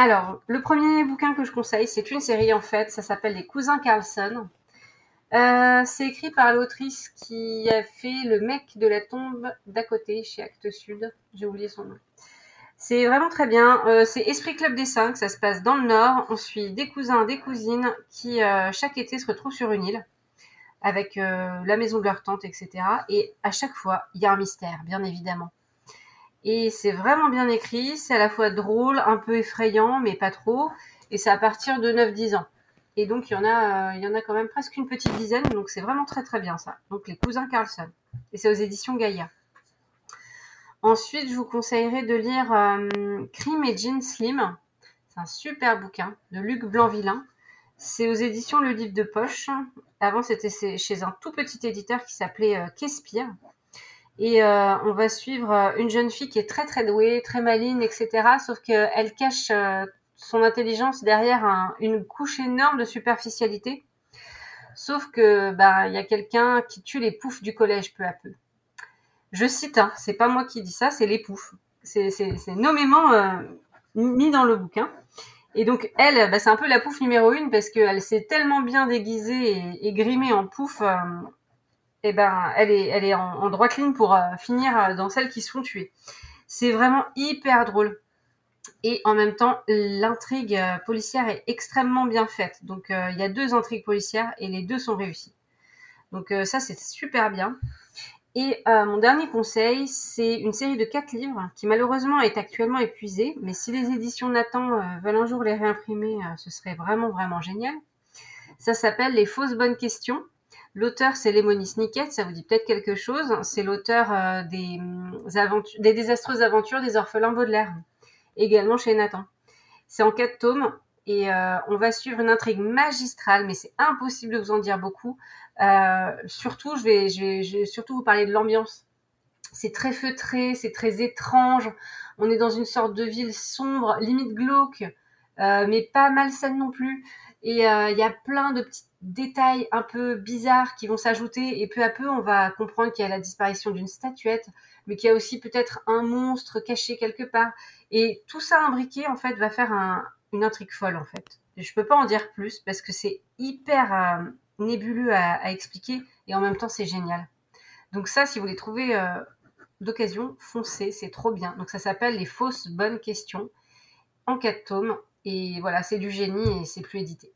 Alors, le premier bouquin que je conseille, c'est une série en fait, ça s'appelle Les Cousins Carlson. Euh, c'est écrit par l'autrice qui a fait Le mec de la tombe d'à côté chez Actes Sud. J'ai oublié son nom. C'est vraiment très bien. Euh, c'est Esprit Club des Cinq, ça se passe dans le Nord. On suit des cousins, des cousines qui euh, chaque été se retrouvent sur une île avec la maison de leur tante, etc. Et à chaque fois, il y a un mystère, bien évidemment. Et c'est vraiment bien écrit, c'est à la fois drôle, un peu effrayant, mais pas trop. Et c'est à partir de 9-10 ans. Et donc, il y, en a, euh, il y en a quand même presque une petite dizaine. Donc, c'est vraiment très, très bien ça. Donc, Les Cousins Carlson. Et c'est aux éditions Gaïa. Ensuite, je vous conseillerais de lire euh, Crime et Jean Slim. C'est un super bouquin de Luc Blanvillain. C'est aux éditions Le Livre de Poche. Avant, c'était chez un tout petit éditeur qui s'appelait euh. Et euh, on va suivre une jeune fille qui est très très douée, très maligne, etc. Sauf qu'elle cache son intelligence derrière une couche énorme de superficialité. Sauf que bah il y a quelqu'un qui tue les poufs du collège peu à peu. Je cite, hein, c'est pas moi qui dis ça, c'est les poufs. C'est nommément euh, mis dans le bouquin. Et donc elle, bah, c'est un peu la pouffe numéro une parce qu'elle s'est tellement bien déguisée et, grimée en. Euh, et ben elle est, en, droite ligne pour euh, finir dans celles qui se font tuer. C'est vraiment hyper drôle et en même temps l'intrigue euh, policière est extrêmement bien faite. Donc euh, il y a deux intrigues policières et les deux sont réussies. Donc euh, ça c'est super bien. Et mon dernier conseil, c'est une série de quatre livres qui malheureusement est actuellement épuisée, mais si les éditions Nathan veulent un jour les réimprimer, ce serait vraiment vraiment génial. Ça s'appelle Les fausses bonnes questions. L'auteur, c'est Lemony Snicket, ça vous dit peut-être quelque chose. C'est l'auteur des, des désastreuses aventures des orphelins Baudelaire également chez Nathan. C'est en quatre tomes et euh, on va suivre une intrigue magistrale, mais c'est impossible de vous en dire beaucoup. Euh, surtout, je vais, je, vais, surtout vous parler de l'ambiance. C'est très feutré, c'est très étrange. On est dans une sorte de ville sombre, limite glauque, euh, mais pas malsaine non plus. Et il y a plein de petits détails un peu bizarres qui vont s'ajouter. Et peu à peu, on va comprendre qu'il y a la disparition d'une statuette, mais qu'il y a aussi peut-être un monstre caché quelque part. Et tout ça imbriqué, en fait, va faire une intrigue folle, en fait. Je peux pas en dire plus parce que c'est hyper euh, nébuleux à, expliquer et en même temps, c'est génial. Donc ça, si vous les trouvez euh, d'occasion, foncez, c'est trop bien. Donc ça s'appelle Les fausses bonnes questions en quatre tomes. Et voilà, c'est du génie et c'est plus édité.